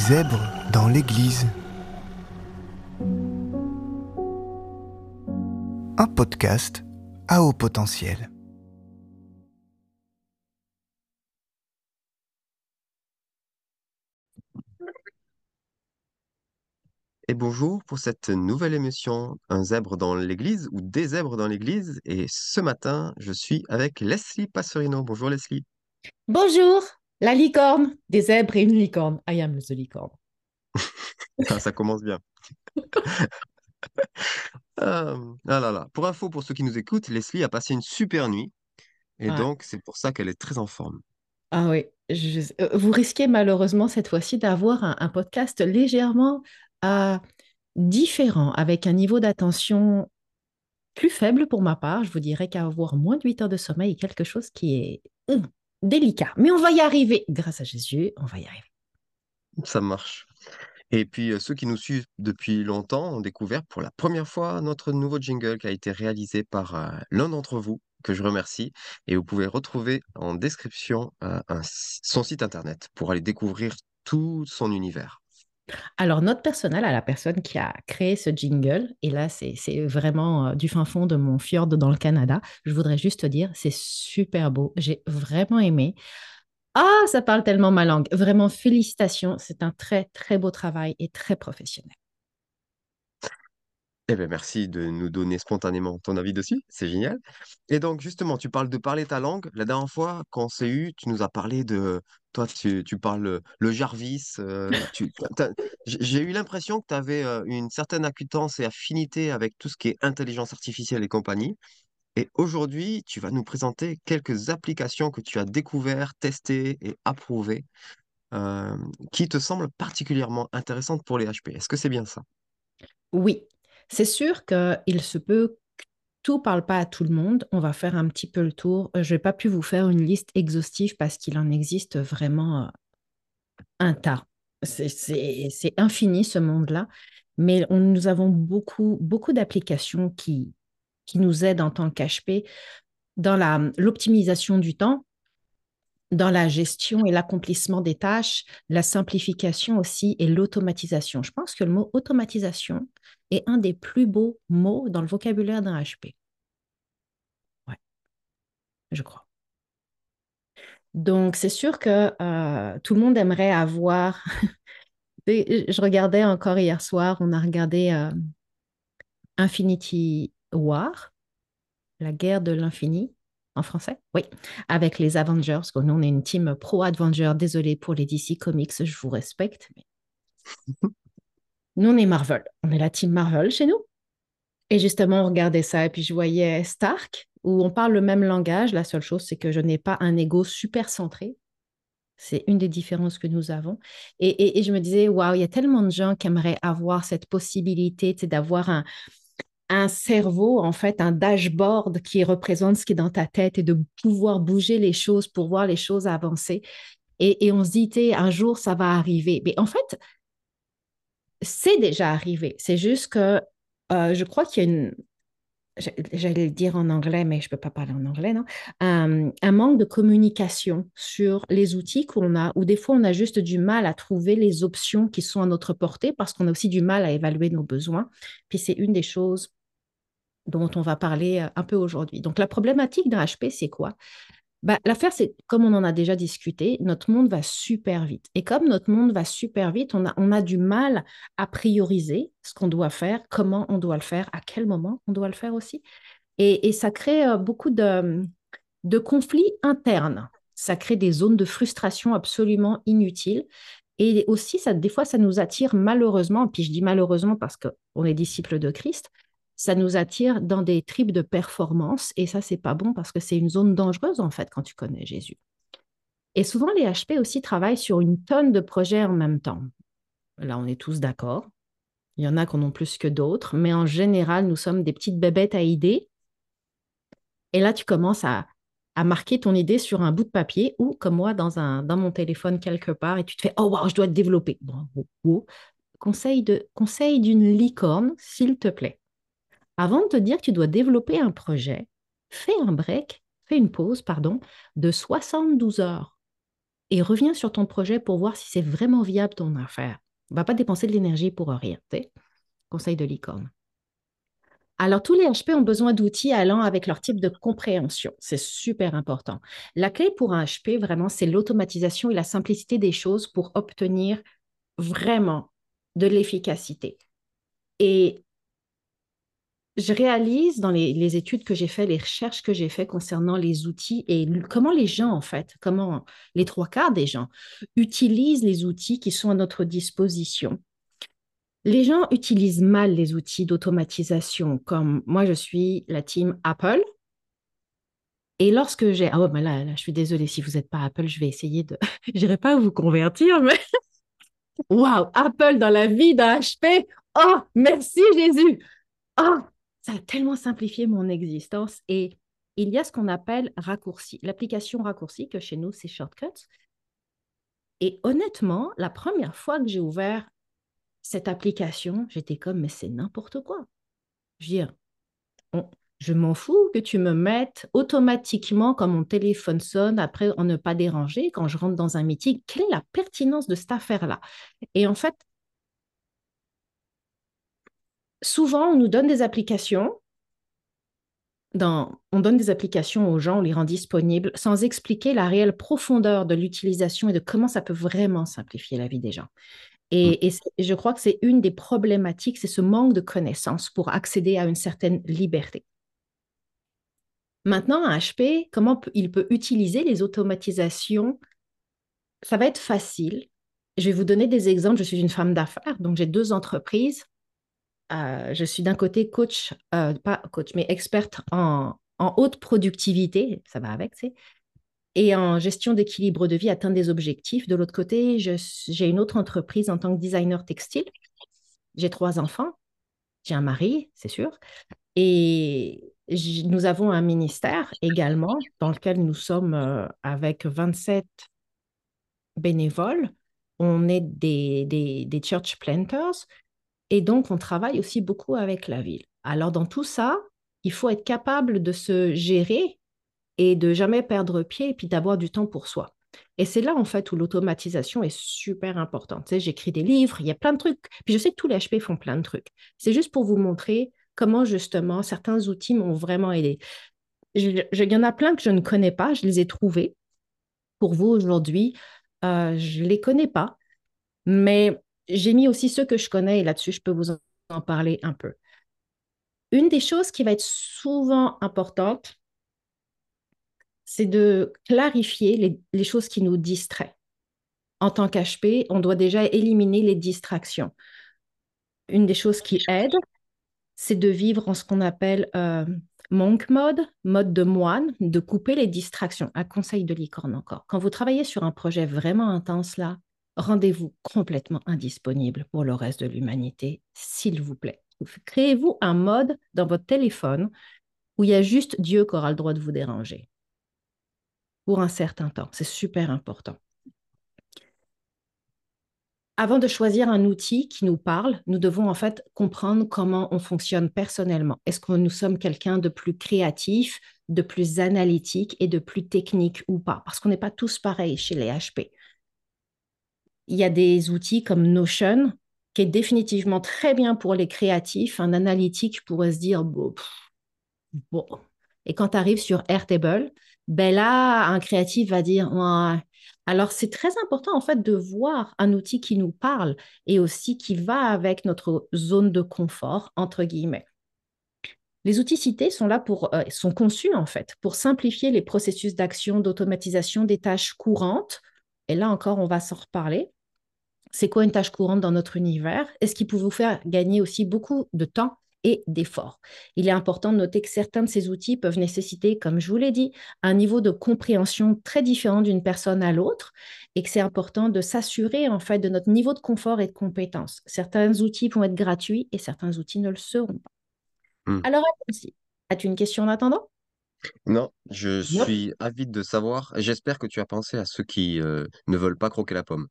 zèbres dans l'église. Un podcast à haut potentiel. Et bonjour pour cette nouvelle émission, Un zèbre dans l'église ou des zèbres dans l'église. Et ce matin, je suis avec Leslie Passerino. Bonjour Leslie. Bonjour, la licorne, des zèbres et une licorne. I am the licorne. Ah, ça commence bien. Ah, ah là là. Pour info, pour ceux qui nous écoutent, Leslie a passé une super nuit. Et Ouais. donc, c'est pour ça qu'elle est très en forme. Ah oui, je- euh, vous risquez malheureusement cette fois-ci d'avoir un, un podcast légèrement euh, différent, avec un niveau d'attention plus faible pour ma part. Je vous dirais qu'avoir moins de 8 heures de sommeil est quelque chose qui est hum, délicat. Mais on va y arriver. Grâce à Jésus, on va y arriver. Ça marche. Et puis, euh, ceux qui nous suivent depuis longtemps ont découvert pour la première fois notre nouveau jingle qui a été réalisé par euh, l'un d'entre vous, que je remercie. Et vous pouvez retrouver en description euh, son site internet pour aller découvrir tout son univers. Alors, note personnelle à la personne qui a créé ce jingle, et là, c'est c'est vraiment euh, du fin fond de mon fjord dans le Canada. Je voudrais juste te dire, c'est super beau. J'ai vraiment aimé. Ah, ça parle tellement ma langue. Vraiment, félicitations. C'est un très, très beau travail et très professionnel. Eh bien, merci de nous donner spontanément ton avis dessus, c'est génial. Et donc, justement, tu parles de parler ta langue. La dernière fois, quand on s'est eu, tu nous as parlé de... Toi, tu, parles le, Jarvis. j'ai eu l'impression que tu avais une certaine acquaintance et affinité avec tout ce qui est intelligence artificielle et compagnie. Et aujourd'hui, tu vas nous présenter quelques applications que tu as découvertes, testées et approuvées, qui te semblent particulièrement intéressantes pour les HP. Est-ce que c'est bien ça? Oui, c'est sûr qu'il se peut tout ne parle pas à tout le monde. On va faire un petit peu le tour. Euh, Je n'ai pas pu vous faire une liste exhaustive parce qu'il en existe vraiment euh, un tas. C'est infini ce monde-là. Mais nous avons beaucoup, beaucoup d'applications qui, qui nous aident en tant qu'HP dans l'optimisation du temps, dans la gestion et l'accomplissement des tâches, la simplification aussi et l'automatisation. Je pense que le mot automatisation est un des plus beaux mots dans le vocabulaire d'un HP. Ouais, je crois. Donc, c'est sûr que euh, tout le monde aimerait avoir. Je regardais encore hier soir, on a regardé euh, Infinity War, la guerre de l'infini en français, oui, avec les Avengers. parce que Nous, on est une team pro-Avenger. Désolé pour les DC Comics, je vous respecte. Nous, on est Marvel. On est la team Marvel chez nous. Et justement, on regardait ça et puis je voyais Stark, où on parle le même langage. La seule chose, c'est que je n'ai pas un ego super centré. C'est une des différences que nous avons. Et, et- et je me disais, waouh, il y a tellement de gens qui aimeraient avoir cette possibilité d'avoir un, un cerveau, en fait, un dashboard qui représente ce qui est dans ta tête et de pouvoir bouger les choses pour voir les choses avancer. Et, on se dit, un jour, ça va arriver. Mais en fait, c'est déjà arrivé. C'est juste que euh, je crois qu'il y a une, j'a- j'allais le dire en anglais, mais je ne peux pas parler en anglais, non? Un, un manque de communication sur les outils qu'on a, ou des fois on a juste du mal à trouver les options qui sont à notre portée parce qu'on a aussi du mal à évaluer nos besoins. Puis c'est une des choses dont on va parler euh, un peu aujourd'hui. Donc la problématique d'un HP, c'est quoi? Bah, l'affaire, c'est comme on en a déjà discuté, notre monde va super vite. Et comme notre monde va super vite, on a, on a du mal à prioriser ce qu'on doit faire, comment on doit le faire, à quel moment on doit le faire aussi. Et, ça crée euh, beaucoup de, de conflits internes. Ça crée des zones de frustration absolument inutiles. Et aussi, ça, des fois, ça nous attire malheureusement, puis je dis malheureusement parce qu'on est disciples de Christ, ça nous attire dans des tripes de performance. Et ça, c'est pas bon parce que c'est une zone dangereuse, en fait, quand tu connais Jésus. Et souvent, les HP aussi travaillent sur une tonne de projets en même temps. Là, on est tous d'accord. Il y en a qui en ont plus que d'autres, mais en général, nous sommes des petites bébêtes à idées. Et là, tu commences à, marquer ton idée sur un bout de papier ou, comme moi, dans, mon téléphone quelque part, et tu te fais Oh, wow, je dois te développer. Conseil de, conseil d'une licorne, s'il te plaît. Avant de te dire que tu dois développer un projet, fais un break, fais une pause, pardon, de 72 heures. et reviens sur ton projet pour voir si c'est vraiment viable ton affaire. On va pas dépenser de l'énergie pour rien. Conseil de licorne. Alors, tous les HP ont besoin d'outils allant avec leur type de compréhension. C'est super important. La clé pour un HP, vraiment, c'est l'automatisation et la simplicité des choses pour obtenir vraiment de l'efficacité. Et je réalise dans les, études que j'ai faites, les recherches que j'ai faites concernant les outils et comment les gens, en fait, comment les trois quarts des gens utilisent les outils qui sont à notre disposition. Les gens utilisent mal les outils d'automatisation, comme moi, je suis la team Apple. Et lorsque j'ai... Ah ouais, mais là, je suis désolée, si vous n'êtes pas Apple, je vais essayer de... je n'irai pas vous convertir, mais... Waouh, Apple dans la vie d'un HP. Oh, merci Jésus. Oh, tellement simplifié mon existence. Et il y a ce qu'on appelle raccourci, l'application raccourci, que chez nous, c'est Shortcuts. Et honnêtement, la première fois que j'ai ouvert cette application, j'étais comme, mais c'est n'importe quoi. Je veux dire, je m'en fous que tu me mettes automatiquement quand mon téléphone sonne, après en ne pas déranger, quand je rentre dans un meeting. Quelle est la pertinence de cette affaire-là? Et en fait, souvent, on nous donne des applications. on donne des applications aux gens, on les rend disponibles sans expliquer la réelle profondeur de l'utilisation et de comment ça peut vraiment simplifier la vie des gens. Et, mm. et je crois que c'est une des problématiques, c'est ce manque de connaissances pour accéder à une certaine liberté. Maintenant, un HP, comment il peut utiliser les automatisations? Ça va être facile. Je vais vous donner des exemples. Je suis une femme d'affaires, donc j'ai deux entreprises. Euh, je suis d'un côté coach, euh, pas coach, mais experte en, haute productivité, ça va avec, c'est, et en gestion d'équilibre de vie, atteindre des objectifs. De l'autre côté, j'ai une autre entreprise en tant que designer textile. J'ai trois enfants, j'ai un mari, c'est sûr, et nous avons un ministère également dans lequel nous sommes euh, avec 27 bénévoles. On est des church planters et donc, on travaille aussi beaucoup avec la ville. Alors, dans tout ça, il faut être capable de se gérer et de jamais perdre pied et puis d'avoir du temps pour soi. Et c'est là, en fait, où l'automatisation est super importante. Tu sais, j'écris des livres, il y a plein de trucs. Puis je sais que tous les HP font plein de trucs. C'est juste pour vous montrer comment, justement, certains outils m'ont vraiment aidé. Il y en a plein que je ne connais pas, je les ai trouvés. Pour vous, aujourd'hui, euh, je ne les connais pas, mais j'ai mis aussi ceux que je connais et là-dessus, je peux vous en parler un peu. Une des choses qui va être souvent importante, c'est de clarifier les, choses qui nous distraient. En tant qu'HP, on doit déjà éliminer les distractions. Une des choses qui aide, c'est de vivre en ce qu'on appelle euh, monk mode, mode de moine, de couper les distractions. Un conseil de licorne encore. Quand vous travaillez sur un projet vraiment intense là, rendez-vous complètement indisponible pour le reste de l'humanité, s'il vous plaît. Créez-vous un mode dans votre téléphone où il y a juste Dieu qui aura le droit de vous déranger pour un certain temps. C'est super important. Avant de choisir un outil qui nous parle, nous devons en fait comprendre comment on fonctionne personnellement. Est-ce que nous sommes quelqu'un de plus créatif, de plus analytique et de plus technique ou pas? Parce qu'on n'est pas tous pareils chez les HP il y a des outils comme Notion, qui est définitivement très bien pour les créatifs. Un analytique pourrait se dire, bon. Et quand tu arrives sur Airtable, ben là, un créatif va dire, ouais. Alors, c'est très important, en fait, de voir un outil qui nous parle et aussi qui va avec notre zone de confort, entre guillemets. Les outils cités sont là pour, euh, sont conçus, en fait, pour simplifier les processus d'action, d'automatisation des tâches courantes. Et là encore, on va s'en reparler c'est quoi une tâche courante dans notre univers? Et ce qui peut vous faire gagner aussi beaucoup de temps et d'efforts? Il est important de noter que certains de ces outils peuvent nécessiter, comme je vous l'ai dit, un niveau de compréhension très différent d'une personne à l'autre et que c'est important de s'assurer en fait de notre niveau de confort et de compétence. Certains outils vont être gratuits et certains outils ne le seront pas. Hmm. Alors, as-tu une question en attendant? Non, je suis avide de savoir. J'espère que tu as pensé à ceux qui euh, ne veulent pas croquer la pomme.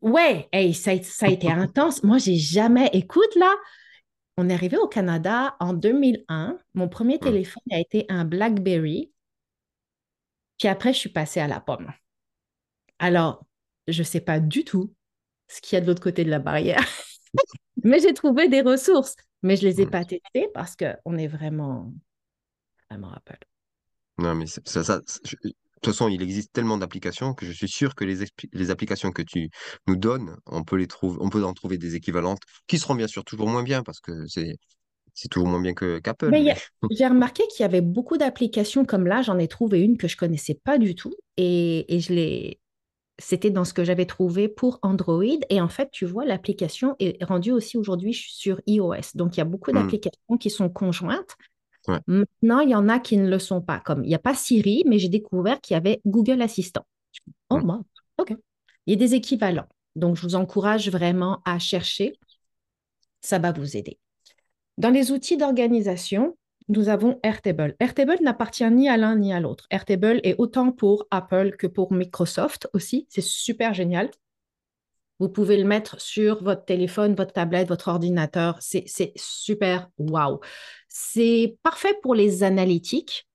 Ouais, ça, a été intense. Moi, j'ai jamais. Écoute, là, on est arrivé au Canada en 2001. Mon premier téléphone a été un BlackBerry. Puis après, je suis passée à la pomme. Alors, je ne sais pas du tout ce qu'il y a de l'autre côté de la barrière, mais j'ai trouvé des ressources. Mais je ne les ai pas testées parce qu'on est vraiment, vraiment Apple. Non, mais ça, de toute façon, il existe tellement d'applications que je suis sûr que les, les applications que tu nous donnes, on peut les trouver, on peut en trouver des équivalentes qui seront bien sûr toujours moins bien parce que c'est c'est toujours moins bien que qu'Apple. Mais j'ai remarqué qu'il y avait beaucoup d'applications comme là. J'en ai trouvé une que je connaissais pas du tout et, et je l'ai. C'était dans ce que j'avais trouvé pour Android. Et en fait, tu vois, l'application est rendue aussi aujourd'hui sur iOS. Donc, il y a beaucoup Hmm, d'applications qui sont conjointes. Ouais. Maintenant, il y en a qui ne le sont pas. Comme il n'y a pas Siri, mais j'ai découvert qu'il y avait Google Assistant. Oh, mince. OK. Il y a des équivalents. Donc, je vous encourage vraiment à chercher. Ça va vous aider. Dans les outils d'organisation, nous avons Airtable. Airtable n'appartient ni à l'un ni à l'autre. Airtable est autant pour Apple que pour Microsoft aussi. C'est super génial. Vous pouvez le mettre sur votre téléphone, votre tablette, votre ordinateur. C'est c'est super wow. C'est parfait pour les analytiques.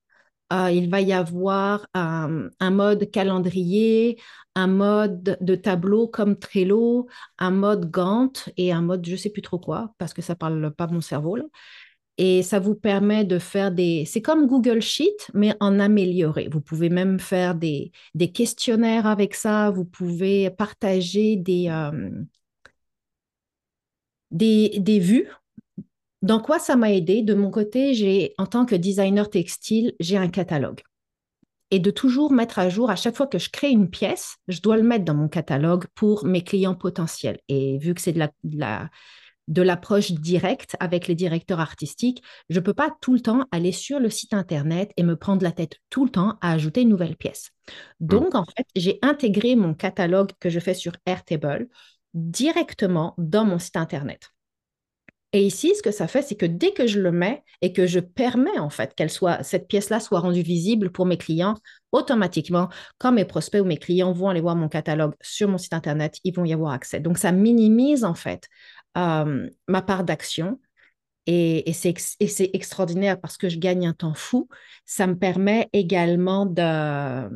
Euh, il va y avoir un, un mode calendrier, un mode de tableau comme Trello, un mode Gantt et un mode je sais plus trop quoi parce que ça parle pas mon cerveau là. Et ça vous permet de faire des... C'est comme Google Sheet, mais en amélioré. Vous pouvez même faire des, des questionnaires avec ça. Vous pouvez partager des, euh, des, des vues. Dans quoi ça m'a aidé? De mon côté, j'ai, en tant que designer textile, j'ai un catalogue. Et de toujours mettre à jour, à chaque fois que je crée une pièce, je dois le mettre dans mon catalogue pour mes clients potentiels. Et vu que c'est de la, de la de l'approche directe avec les directeurs artistiques, je ne peux pas tout le temps aller sur le site Internet et me prendre la tête tout le temps à ajouter une nouvelle pièce. Donc, en fait, j'ai intégré mon catalogue que je fais sur Airtable directement dans mon site Internet. Et ici, ce que ça fait, c'est que dès que je le mets et que je permets en fait qu'elle soit, cette pièce-là soit rendue visible pour mes clients, automatiquement, quand mes prospects ou mes clients vont aller voir mon catalogue sur mon site Internet, ils vont y avoir accès. Donc, ça minimise en fait ma part d'action. Et, et c'est extraordinaire parce que je gagne un temps fou. Ça me permet également de,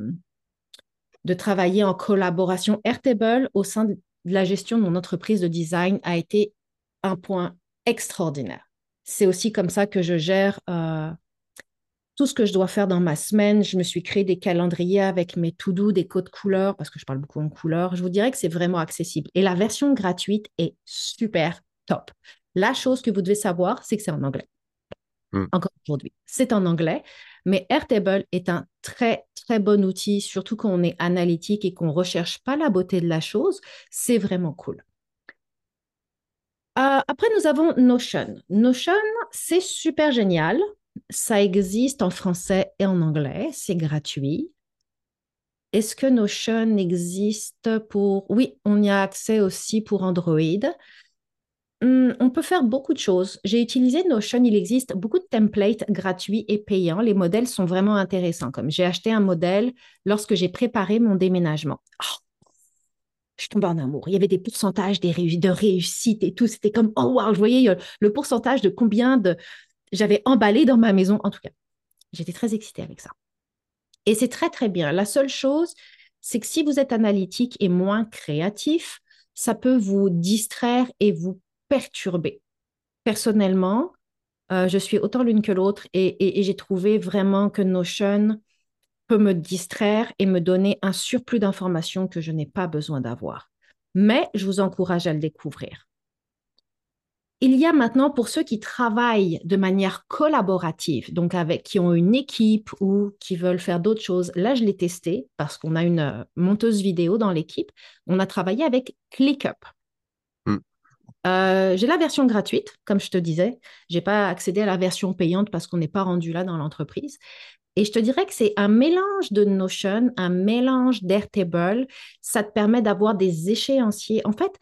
de travailler en collaboration. Airtable, au sein de la gestion de mon entreprise de design, a été un point extraordinaire. C'est aussi comme ça que je gère euh, tout ce que je dois faire dans ma semaine. Je me suis créé des calendriers avec mes to-do, des codes couleurs, parce que je parle beaucoup en couleurs. Je vous dirais que c'est vraiment accessible. Et la version gratuite est super top. La chose que vous devez savoir, c'est que c'est en anglais. Mm. Encore aujourd'hui, c'est en anglais. Mais Airtable est un très, très bon outil, surtout quand on est analytique et qu'on ne recherche pas la beauté de la chose. C'est vraiment cool. Euh, après, nous avons Notion. Notion, c'est super génial. Ça existe en français et en anglais. C'est gratuit. Est-ce que Notion existe pour... Oui, on y a accès aussi pour Android. Hum, on peut faire beaucoup de choses. J'ai utilisé Notion, il existe beaucoup de templates gratuits et payants. Les modèles sont vraiment intéressants. Comme j'ai acheté un modèle lorsque j'ai préparé mon déménagement. Oh, je tombe en amour. Il y avait des pourcentages des de réussite et tout. C'était comme, oh wow, je voyais euh, le pourcentage de combien de j'avais emballé dans ma maison. En tout cas, j'étais très excitée avec ça. Et c'est très, très bien. La seule chose, c'est que si vous êtes analytique et moins créatif, ça peut vous distraire et vous perturber. Personnellement, euh, je suis autant l'une que l'autre et- et j'ai trouvé vraiment que Notion peut me distraire et me donner un surplus d'informations que je n'ai pas besoin d'avoir. Mais je vous encourage à le découvrir. Il y a maintenant pour ceux qui travaillent de manière collaborative, donc avec qui ont une équipe ou qui veulent faire d'autres choses. Là, je l'ai testé parce qu'on a une euh, monteuse vidéo dans l'équipe. On a travaillé avec ClickUp. Hmm. Euh, j'ai la version gratuite, comme je te disais. Je n'ai pas accédé à la version payante parce qu'on n'est pas rendu là dans l'entreprise. Et je te dirais que c'est un mélange de Notion, un mélange d'Airtable. Ça te permet d'avoir des échéanciers. En fait,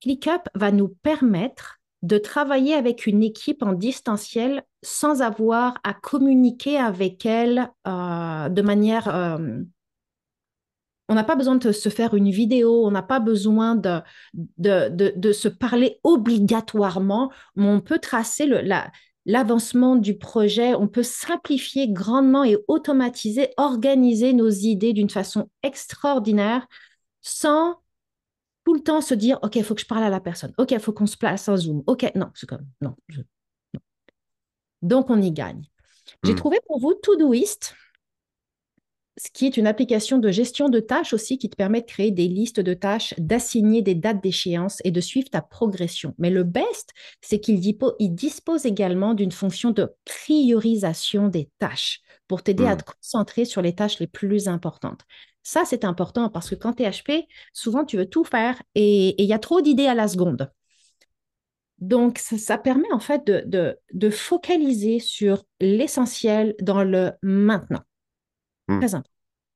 ClickUp va nous permettre de travailler avec une équipe en distanciel sans avoir à communiquer avec elle euh, de manière... euh, on n'a pas besoin de se faire une vidéo, on n'a pas besoin de, de, de, de se parler obligatoirement, mais on peut tracer le, la, l'avancement du projet, on peut simplifier grandement et automatiser, organiser nos idées d'une façon extraordinaire. sans tout le temps se dire, OK, il faut que je parle à la personne. OK, il faut qu'on se place en Zoom. OK, non, c'est comme, non, non. Donc, on y gagne. J'ai Hmm. trouvé pour vous Todoist, ce qui est une application de gestion de tâches aussi qui te permet de créer des listes de tâches, d'assigner des dates d'échéance et de suivre ta progression. Mais le best, c'est qu'il dispose également d'une fonction de priorisation des tâches pour t'aider à Hmm. te concentrer sur les tâches les plus importantes. Ça, c'est important parce que quand tu es HP, souvent tu veux tout faire et et il y a trop d'idées à la seconde. Donc, ça, ça permet en fait de, de- de focaliser sur l'essentiel dans le maintenant. Hmm. Très important.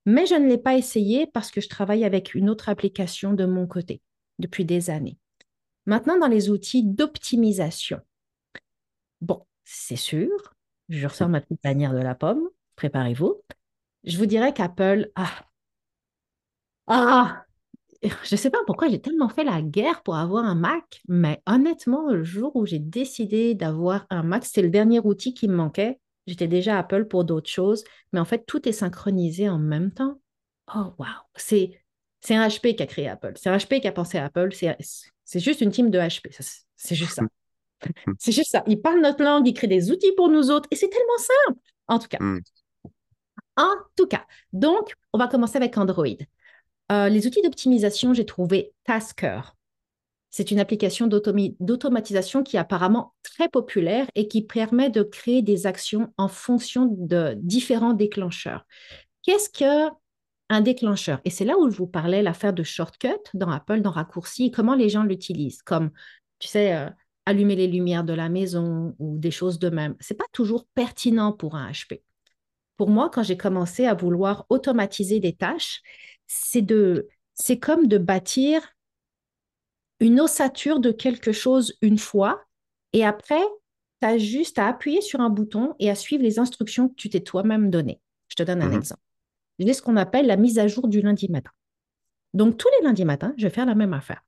Mais je ne l'ai pas essayé parce que je travaille avec une autre application de mon côté depuis des années. Maintenant, dans les outils d'optimisation. Bon, c'est sûr, je ressors ma petite bannière de la pomme, préparez-vous. Je vous dirais qu'Apple, ah, ah, je ne sais pas pourquoi j'ai tellement fait la guerre pour avoir un Mac, mais honnêtement, le jour où j'ai décidé d'avoir un Mac, c'était le dernier outil qui me manquait. J'étais déjà Apple pour d'autres choses, mais en fait, tout est synchronisé en même temps. Oh, wow! C'est, c'est un HP qui a créé Apple. C'est un HP qui a pensé à Apple. C'est, c'est juste une team de HP. C'est juste ça. C'est juste ça. Ils parlent notre langue, ils créent des outils pour nous autres, et c'est tellement simple. En tout cas. Hmm. En tout cas. Donc, on va commencer avec Android. Euh, les outils d'optimisation, j'ai trouvé Tasker. C'est une application d'automatisation qui est apparemment très populaire et qui permet de créer des actions en fonction de différents déclencheurs. Qu'est-ce que un déclencheur? Et c'est là où je vous parlais l'affaire de shortcut dans Apple, dans raccourci, comment les gens l'utilisent, comme, tu sais, euh, allumer les lumières de la maison ou des choses de même. C'est pas toujours pertinent pour un HP pour moi, quand j'ai commencé à vouloir automatiser des tâches, c'est c'est comme de bâtir une ossature de quelque chose une fois, et après, tu as juste à appuyer sur un bouton et à suivre les instructions que tu t'es toi-même données. Je te donne un Mhm. exemple. J'ai ce qu'on appelle la mise à jour du lundi matin. Donc, tous les lundis matins, je vais faire la même affaire.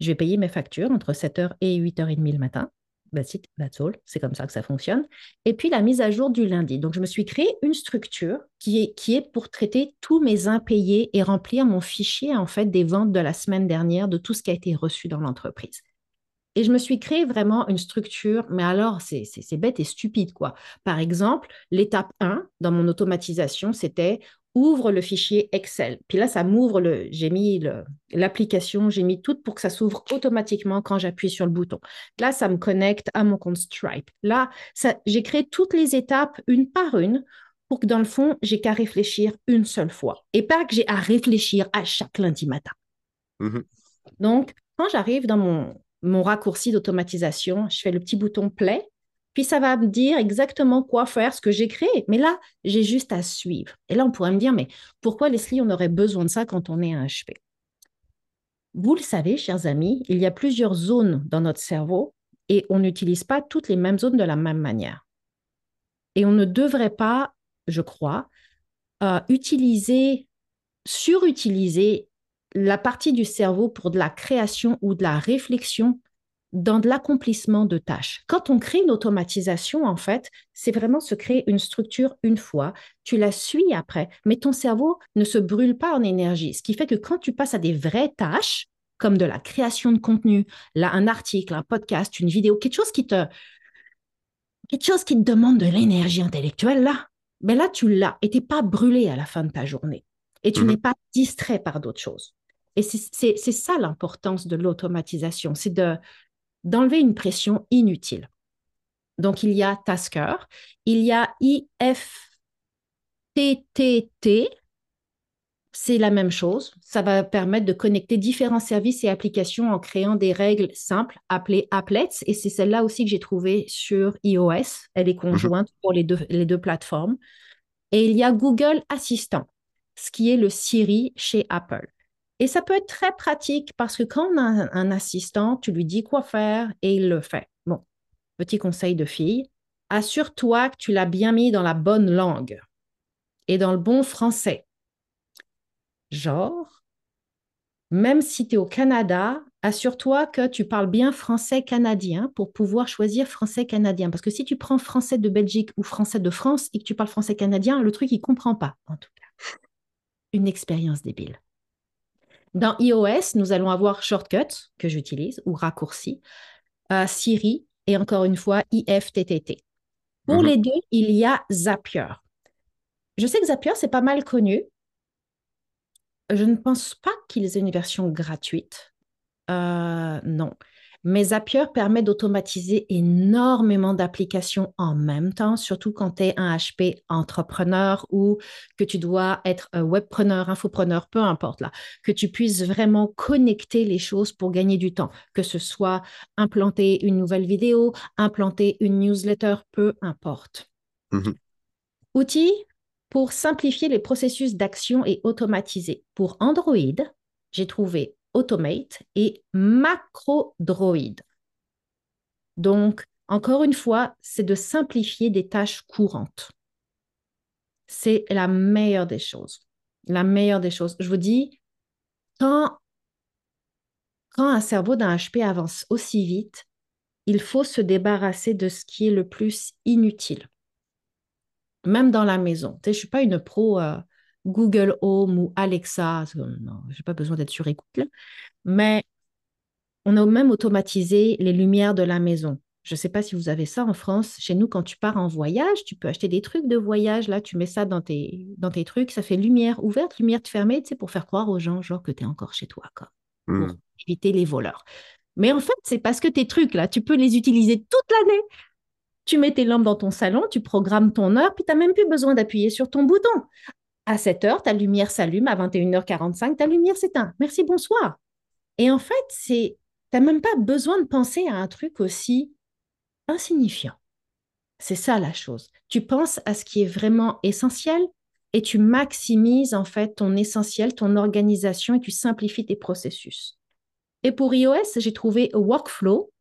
Je vais payer mes factures entre 7h et 8h30 le matin. That's it. C'est comme ça que ça fonctionne. Et puis la mise à jour du lundi. Donc, je me suis créé une structure qui est, qui est pour traiter tous mes impayés et remplir mon fichier, en fait, des ventes de la semaine dernière, de tout ce qui a été reçu dans l'entreprise. Et je me suis créé vraiment une structure, mais alors c'est bête et stupide, quoi. Par exemple, l'étape 1 dans mon automatisation, c'était ouvre le fichier Excel. Puis là, ça m'ouvre le, j'ai mis l'application, j'ai mis tout pour que ça s'ouvre automatiquement quand j'appuie sur le bouton. Là, ça me connecte à mon compte Stripe. Là, j'ai créé toutes les étapes une par une pour que dans le fond, j'ai qu'à réfléchir une seule fois et pas que j'ai à réfléchir à chaque lundi matin. Mhm. Donc, quand j'arrive dans mon, mon raccourci d'automatisation, je fais le petit bouton play, puis ça va me dire exactement quoi faire, ce que j'ai créé. Mais là, j'ai juste à suivre. Et là, on pourrait me dire, mais pourquoi, Leslie, on aurait besoin de ça quand on est un HP? Vous le savez, chers amis, il y a plusieurs zones dans notre cerveau et on n'utilise pas toutes les mêmes zones de la même manière. Et on ne devrait pas, je crois, euh, utiliser, surutiliser la partie du cerveau pour de la création ou de la réflexion dans de l'accomplissement de tâches. Quand on crée une automatisation, en fait, c'est vraiment se créer une structure une fois, tu la suis après, mais ton cerveau ne se brûle pas en énergie. Ce qui fait que quand tu passes à des vraies tâches, comme de la création de contenu, là, un article, un podcast, une vidéo, quelque chose qui te, quelque chose qui te demande de l'énergie intellectuelle, là, ben là, tu l'as et tu n'es pas brûlé à la fin de ta journée. Et tu Mhm. n'es pas distrait par d'autres choses. Et c'est ça l'importance de l'automatisation, c'est de, d'enlever une pression inutile. Donc, il y a Tasker, il y a IFTTT, c'est la même chose. Ça va permettre de connecter différents services et applications en créant des règles simples appelées applets. Et c'est celle-là aussi que j'ai trouvée sur iOS. Elle est conjointe pour les deux, les deux plateformes. Et il y a Google Assistant, ce qui est le Siri chez Apple. Et ça peut être très pratique parce que quand on a un, assistant, tu lui dis quoi faire et il le fait. Bon, petit conseil de fille, assure-toi que tu l'as bien mis dans la bonne langue et dans le bon français. Genre, même si tu es au Canada, assure-toi que tu parles bien français canadien pour pouvoir choisir français canadien. Parce que si tu prends français de Belgique ou français de France et que tu parles français canadien, le truc, il ne comprend pas, en tout cas. Une expérience débile. Dans iOS, nous allons avoir Shortcut, que j'utilise, ou raccourci, euh, Siri, et encore une fois, IFTTT. Pour Mhm. les deux, il y a Zapier. Je sais que Zapier, c'est pas mal connu. Je ne pense pas qu'ils aient une version gratuite. Euh, non. Mais Zapier permet d'automatiser énormément d'applications en même temps, surtout quand tu es un HP entrepreneur ou que tu dois être un webpreneur, infopreneur, peu importe là, que tu puisses vraiment connecter les choses pour gagner du temps, que ce soit implanter une nouvelle vidéo, implanter une newsletter, peu importe. Mhm. Outils pour simplifier les processus d'action et automatiser. Pour Android, j'ai trouvé Automate et MacroDroid. Donc, encore une fois, c'est de simplifier des tâches courantes. C'est la meilleure des choses. La meilleure des choses. Je vous dis, quand, quand un cerveau d'un HP avance aussi vite, il faut se débarrasser de ce qui est le plus inutile. Même dans la maison. Je ne suis pas une pro euh, Google Home ou Alexa. Je n'ai pas besoin d'être sur écoute. Mais on a même automatisé les lumières de la maison. Je ne sais pas si vous avez ça en France. Chez nous, quand tu pars en voyage, tu peux acheter des trucs de voyage. Là, tu mets ça dans tes, dans tes trucs. Ça fait lumière ouverte, lumière fermée, tu sais, pour faire croire aux gens, genre, que tu es encore chez toi, quoi, pour Mhm. éviter les voleurs. Mais en fait, c'est parce que tes trucs, là, tu peux les utiliser toute l'année. Tu mets tes lampes dans ton salon, tu programmes ton heure, puis tu n'as même plus besoin d'appuyer sur ton bouton. À 7 heures, ta lumière s'allume. À 21h45, ta lumière s'éteint. Merci, bonsoir. Et en fait, c'est, n'as même pas besoin de penser à un truc aussi insignifiant. C'est ça la chose. Tu penses à ce qui est vraiment essentiel et tu maximises en fait ton essentiel, ton organisation et tu simplifies tes processus. Et pour iOS, j'ai trouvé Workflow,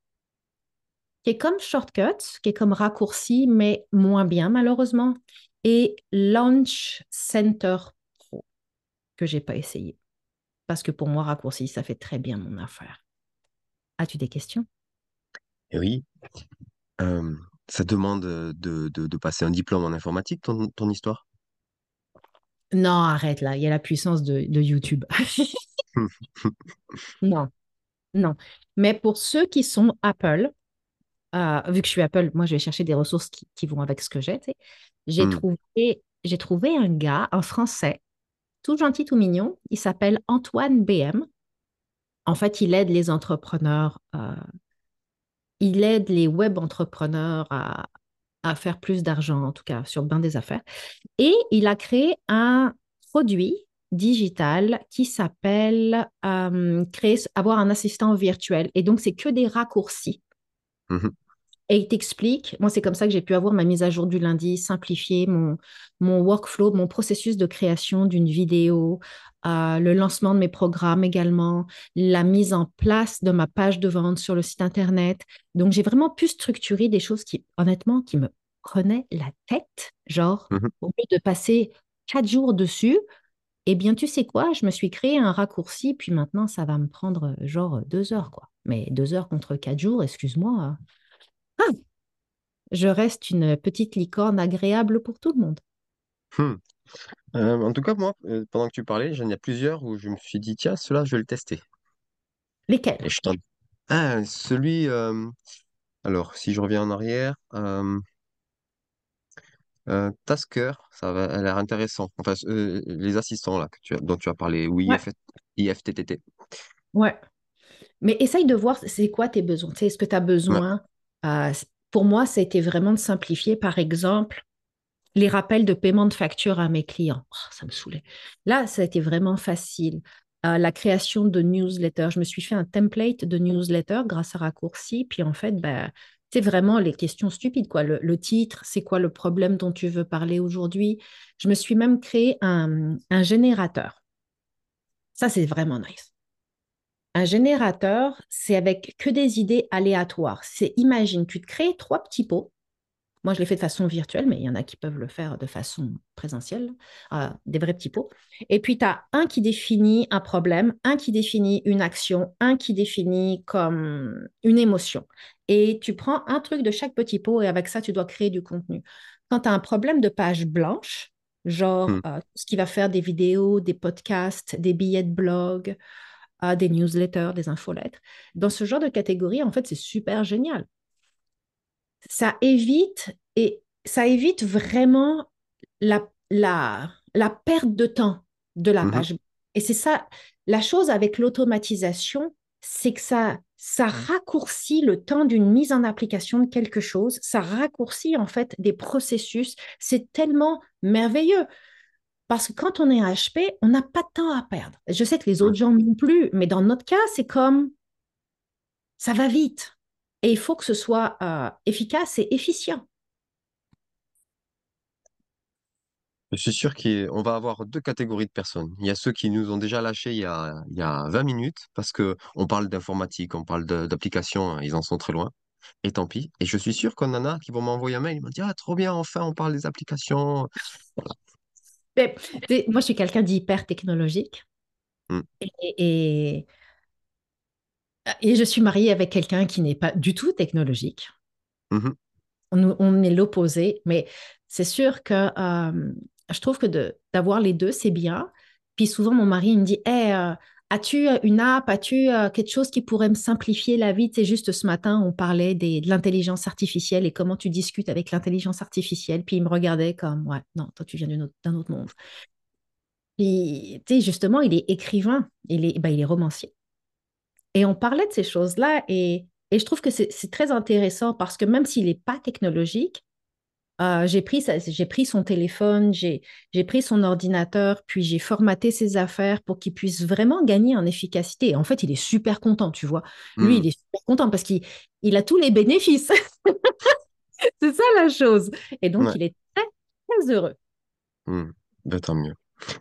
qui est comme Shortcut, qui est comme raccourci, mais moins bien malheureusement, et Launch Center Pro, que j'ai pas essayé. Parce que pour moi, raccourci, ça fait très bien mon affaire. As-tu des questions? Et oui. Euh, ça demande de, de, de passer un diplôme en informatique, ton, ton histoire? Non, arrête là, il y a la puissance de, de YouTube. non, non. Mais pour ceux qui sont Apple, euh, vu que je suis Apple, moi je vais chercher des ressources qui, qui vont avec ce que j'ai. Hmm. trouvé, j'ai trouvé un gars, un Français, tout gentil, tout mignon. Il s'appelle Antoine BM. En fait, il aide les entrepreneurs, euh, il aide les web entrepreneurs à, à faire plus d'argent, en tout cas sur bien des affaires. Et il a créé un produit digital qui s'appelle euh, créer, avoir un assistant virtuel. Et donc, c'est que des raccourcis. Mhm. Et il t'explique, moi c'est comme ça que j'ai pu avoir ma mise à jour du lundi, simplifier mon, mon workflow, mon processus de création d'une vidéo, euh, le lancement de mes programmes également, la mise en place de ma page de vente sur le site internet. Donc j'ai vraiment pu structurer des choses qui, honnêtement, qui me prenaient la tête. Genre, Mhm. au lieu de passer quatre jours dessus, eh bien tu sais quoi, je me suis créé un raccourci, puis maintenant ça va me prendre genre deux heures, quoi. Mais deux heures contre quatre jours, excuse-moi. hein. Ah, je reste une petite licorne agréable pour tout le monde. Hmm. Euh, en tout cas, moi, euh, pendant que tu parlais, j'en ai plusieurs où je me suis dit, tiens, celui-là, je vais le tester. Lesquels? Et je t'en... Ah, celui... euh, Alors, si je reviens en arrière, Tasker, ça va, a l'air intéressant. Enfin, les assistants là, que tu as, dont tu as parlé, oui, Ouais, IFTTT. ouais. Mais essaye de voir c'est quoi tes besoins. Tu sais, est-ce que tu as Ouais. besoin? euh, pour moi, ça a été vraiment de simplifier, par exemple, les rappels de paiement de facture à mes clients. Oh, ça me saoulait. Là, ça a été vraiment facile. Euh, la création de newsletters. Je me suis fait un template de newsletter grâce à Raccourci. Puis en fait, ben, c'est vraiment les questions stupides, quoi. Le, le titre, c'est quoi le problème dont tu veux parler aujourd'hui? Je me suis même créé un, un générateur. Ça, c'est vraiment nice. Un générateur, c'est avec que des idées aléatoires. C'est, imagine, tu te crées trois petits pots. Moi, je l'ai fait de façon virtuelle, mais il y en a qui peuvent le faire de façon présentielle, euh, des vrais petits pots. Et puis, tu as un qui définit un problème, un qui définit une action, un qui définit comme une émotion. Et tu prends un truc de chaque petit pot et avec ça, tu dois créer du contenu. Quand tu as un problème de page blanche, genre Hmm. euh, tout ce qui va faire des vidéos, des podcasts, des billets de blog, euh, des newsletters, des infolettres. Dans ce genre de catégorie, en fait, c'est super génial. Ça évite et ça évite vraiment la, la, la perte de temps de la Mhm. page. Et c'est ça, la chose avec l'automatisation, c'est que ça, ça raccourcit le temps d'une mise en application de quelque chose, ça raccourcit en fait des processus. C'est tellement merveilleux. Parce que quand on est HP, on n'a pas de temps à perdre. Je sais que les autres gens non plus, mais dans notre cas, c'est comme ça va vite. Et il faut que ce soit euh, efficace et efficient. Je suis sûr qu'on va avoir deux catégories de personnes. Il y a ceux qui nous ont déjà lâchés il y a, il y a 20 minutes parce que on parle d'informatique, on parle d'applications, ils en sont très loin. Et tant pis. Et je suis sûr qu'on en a qui vont m'envoyer un mail, ils vont dire, ah, trop bien, enfin, on parle des applications. Mais, sais, moi, je suis quelqu'un d'hyper technologique. Hmm. Et, et, et je suis mariée avec quelqu'un qui n'est pas du tout technologique. Mhm. On, on est l'opposé, mais c'est sûr que euh, je trouve que d'avoir les deux, c'est bien. Puis souvent, mon mari il me dit Hey, euh, as-tu une app? As-tu euh, quelque chose qui pourrait me simplifier la vie? Sais, juste ce matin, on parlait de l'intelligence artificielle et comment tu discutes avec l'intelligence artificielle. Puis il me regardait comme Ouais, non, toi, tu viens d'un autre, monde. Puis, tu sais, justement, il est écrivain, il est, ben, il est romancier. Et on parlait de ces choses-là et, et je trouve que c'est c'est très intéressant parce que même s'il n'est pas technologique, euh, j'ai pris, pris son téléphone, j'ai pris son ordinateur, puis j'ai formaté ses affaires pour qu'il puisse vraiment gagner en efficacité. Et en fait, il est super content, tu vois. Lui, Hmm. il est super content parce qu'il il a tous les bénéfices. C'est ça la chose. Et donc, Ouais. il est très, très heureux. Hmm. Ben, tant mieux.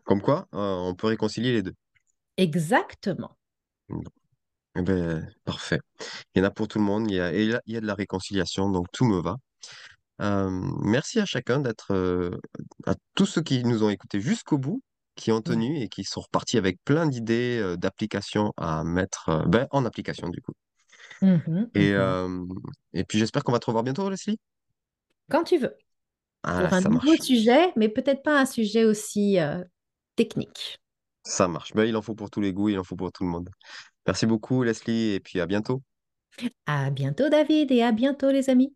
Comme quoi, euh, on peut réconcilier les deux. Exactement. Eh ben, parfait. Il y en a pour tout le monde, il y a il y a de la réconciliation, donc tout me va. Euh, merci à chacun d'être, euh, à tous ceux qui nous ont écoutés jusqu'au bout, qui ont tenu et qui sont repartis avec plein d'idées, euh, d'applications à mettre, ben, en application du coup. Mhm, Et, mhm. euh, et puis j'espère qu'on va te revoir bientôt, Leslie. Quand tu veux. Ah, Pour un ça nouveau marche. sujet, mais peut-être pas un sujet aussi technique. Ça marche. Ben, il en faut pour tous les goûts, il en faut pour tout le monde. Merci beaucoup, Leslie, et puis à bientôt. À bientôt, David, et à bientôt, les amis.